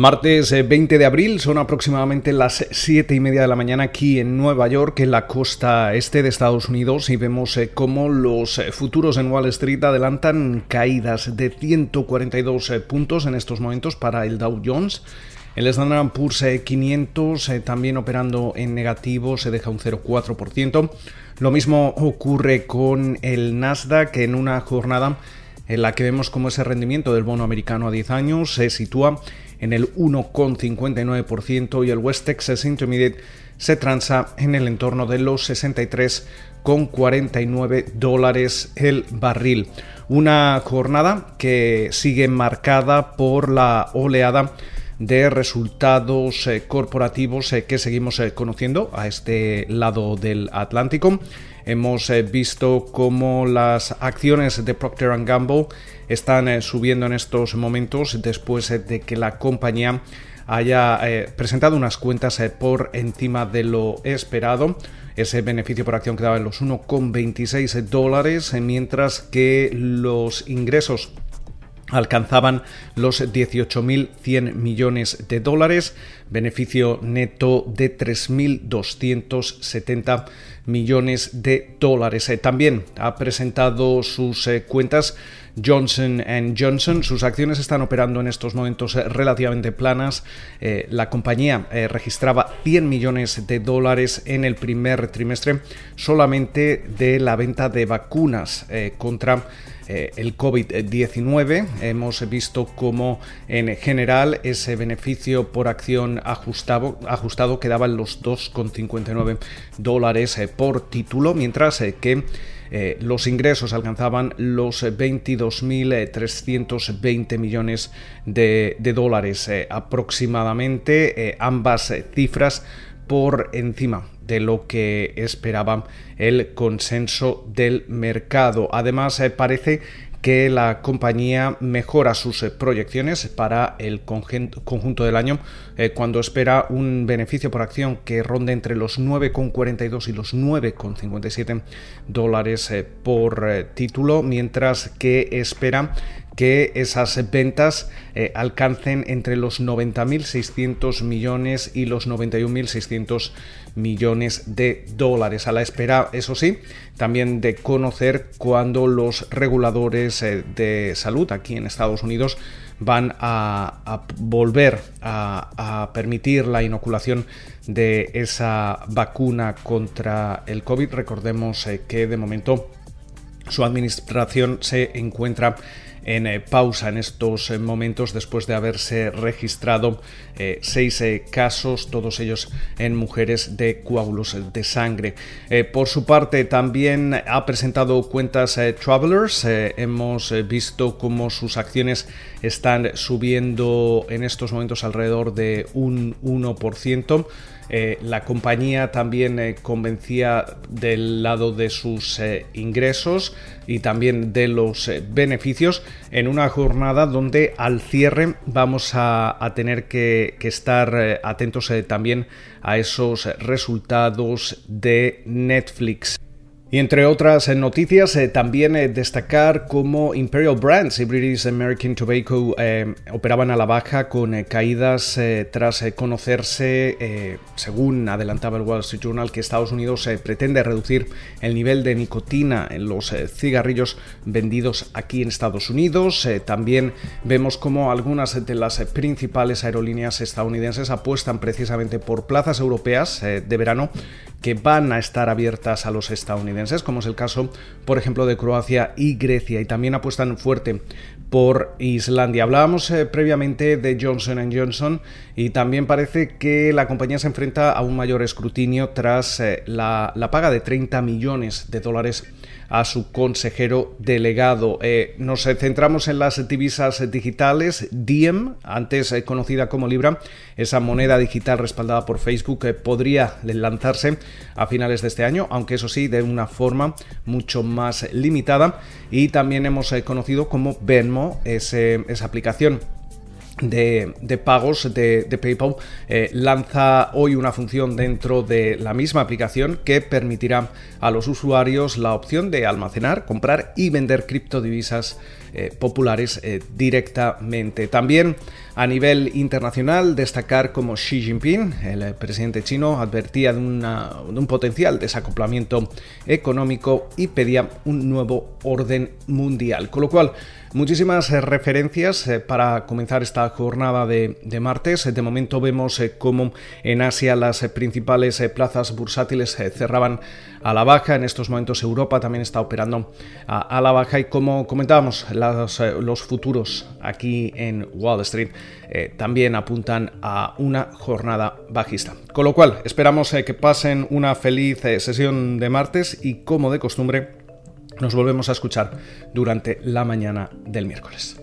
Martes 20 eh, de abril, son aproximadamente las 7 y media de la mañana aquí en Nueva York, en la costa este de Estados Unidos, y vemos eh, cómo los eh, futuros en Wall Street adelantan caídas de 142 puntos en estos momentos para el Dow Jones. El Standard Poor's 500 también operando en negativo, se deja un 0,4%. Lo mismo ocurre con el Nasdaq en una jornada en la que vemos cómo ese rendimiento del bono americano a 10 años se sitúa en el 1,59% y el West Texas Intermediate se transa en el entorno de los 63,49 dólares el barril. Una jornada que sigue marcada por la oleada de resultados eh, corporativos eh, que seguimos eh, conociendo a este lado del Atlántico. Hemos visto cómo las acciones de Procter Gamble están subiendo en estos momentos después de que la compañía haya presentado unas cuentas por encima de lo esperado. Ese beneficio por acción quedaba en los 1,26 dólares, mientras que los ingresos alcanzaban los 18.100 millones de dólares, beneficio neto de 3.270 millones de dólares. Eh, también ha presentado sus eh, cuentas Johnson Johnson. Sus acciones están operando en estos momentos eh, relativamente planas. la compañía registraba 100 millones de dólares en el primer trimestre solamente de la venta de vacunas contra eh, el COVID-19. Hemos visto cómo en general ese beneficio por acción ajustado, ajustado quedaba en los 2,59 dólares eh, por título, mientras eh, los ingresos alcanzaban los 22.320 millones de, dólares aproximadamente, ambas cifras por encima de lo que esperaba el consenso del mercado. Además, eh, parece que la compañía mejora sus eh, proyecciones para el conjunto del año eh, cuando espera un beneficio por acción que ronde entre los 9,42 y los 9,57 dólares por título, mientras que espera que esas ventas eh, alcancen entre los 90.600 millones y los 91.600 millones de dólares. A la espera, eso sí, también de conocer cuándo los reguladores eh, de salud aquí en Estados Unidos van a, volver a, permitir la inoculación de esa vacuna contra el COVID. Recordemos eh, que de momento su administración se encuentra en eh, pausa en estos eh, momentos después de haberse registrado eh, seis casos, todos ellos en mujeres de coágulos de sangre. por su parte, también ha presentado cuentas Travelers. hemos visto cómo sus acciones están subiendo en estos momentos alrededor de un 1%. Eh, la compañía también convencía del lado de sus ingresos y también de los beneficios en una jornada donde al cierre vamos a, tener que estar atentos también a esos resultados de Netflix. Y entre otras eh, noticias, eh, también eh, destacar cómo Imperial Brands y British American Tobacco operaban a la baja con caídas tras conocerse, según adelantaba el Wall Street Journal, que Estados Unidos pretende reducir el nivel de nicotina en los cigarrillos vendidos aquí en Estados Unidos. también vemos cómo algunas de las principales aerolíneas estadounidenses apuestan precisamente por plazas europeas de verano que van a estar abiertas a los estadounidenses, como es el caso, por ejemplo, de Croacia y Grecia, y también apuestan fuerte por Islandia. Hablábamos eh, previamente de Johnson Johnson y también parece que la compañía se enfrenta a un mayor escrutinio tras eh, la, la paga de 30 millones de dólares a su consejero delegado. Eh, nos centramos en las divisas digitales. Diem, antes eh, conocida como Libra, esa moneda digital respaldada por Facebook, eh, podría lanzarse a finales de este año, aunque eso sí, de una forma mucho más limitada. Y también hemos conocido como Venmo, esa aplicación de, pagos de, PayPal eh, lanza hoy una función dentro de la misma aplicación que permitirá a los usuarios la opción de almacenar, comprar y vender criptodivisas eh, populares eh, directamente. También A nivel internacional, destacar como Xi Jinping, el presidente chino, advertía de, un potencial desacoplamiento económico y pedía un nuevo orden mundial. Con lo cual, muchísimas eh, referencias eh, para comenzar esta jornada de, martes. De momento vemos eh, cómo en Asia las principales plazas bursátiles cerraban a la baja. En estos momentos Europa también está operando a, la baja y como comentábamos, los futuros aquí en Wall Street eh, también apuntan a una jornada bajista. Con lo cual, esperamos eh, que pasen una feliz eh, sesión de martes y como de costumbre, nos volvemos a escuchar durante la mañana del miércoles.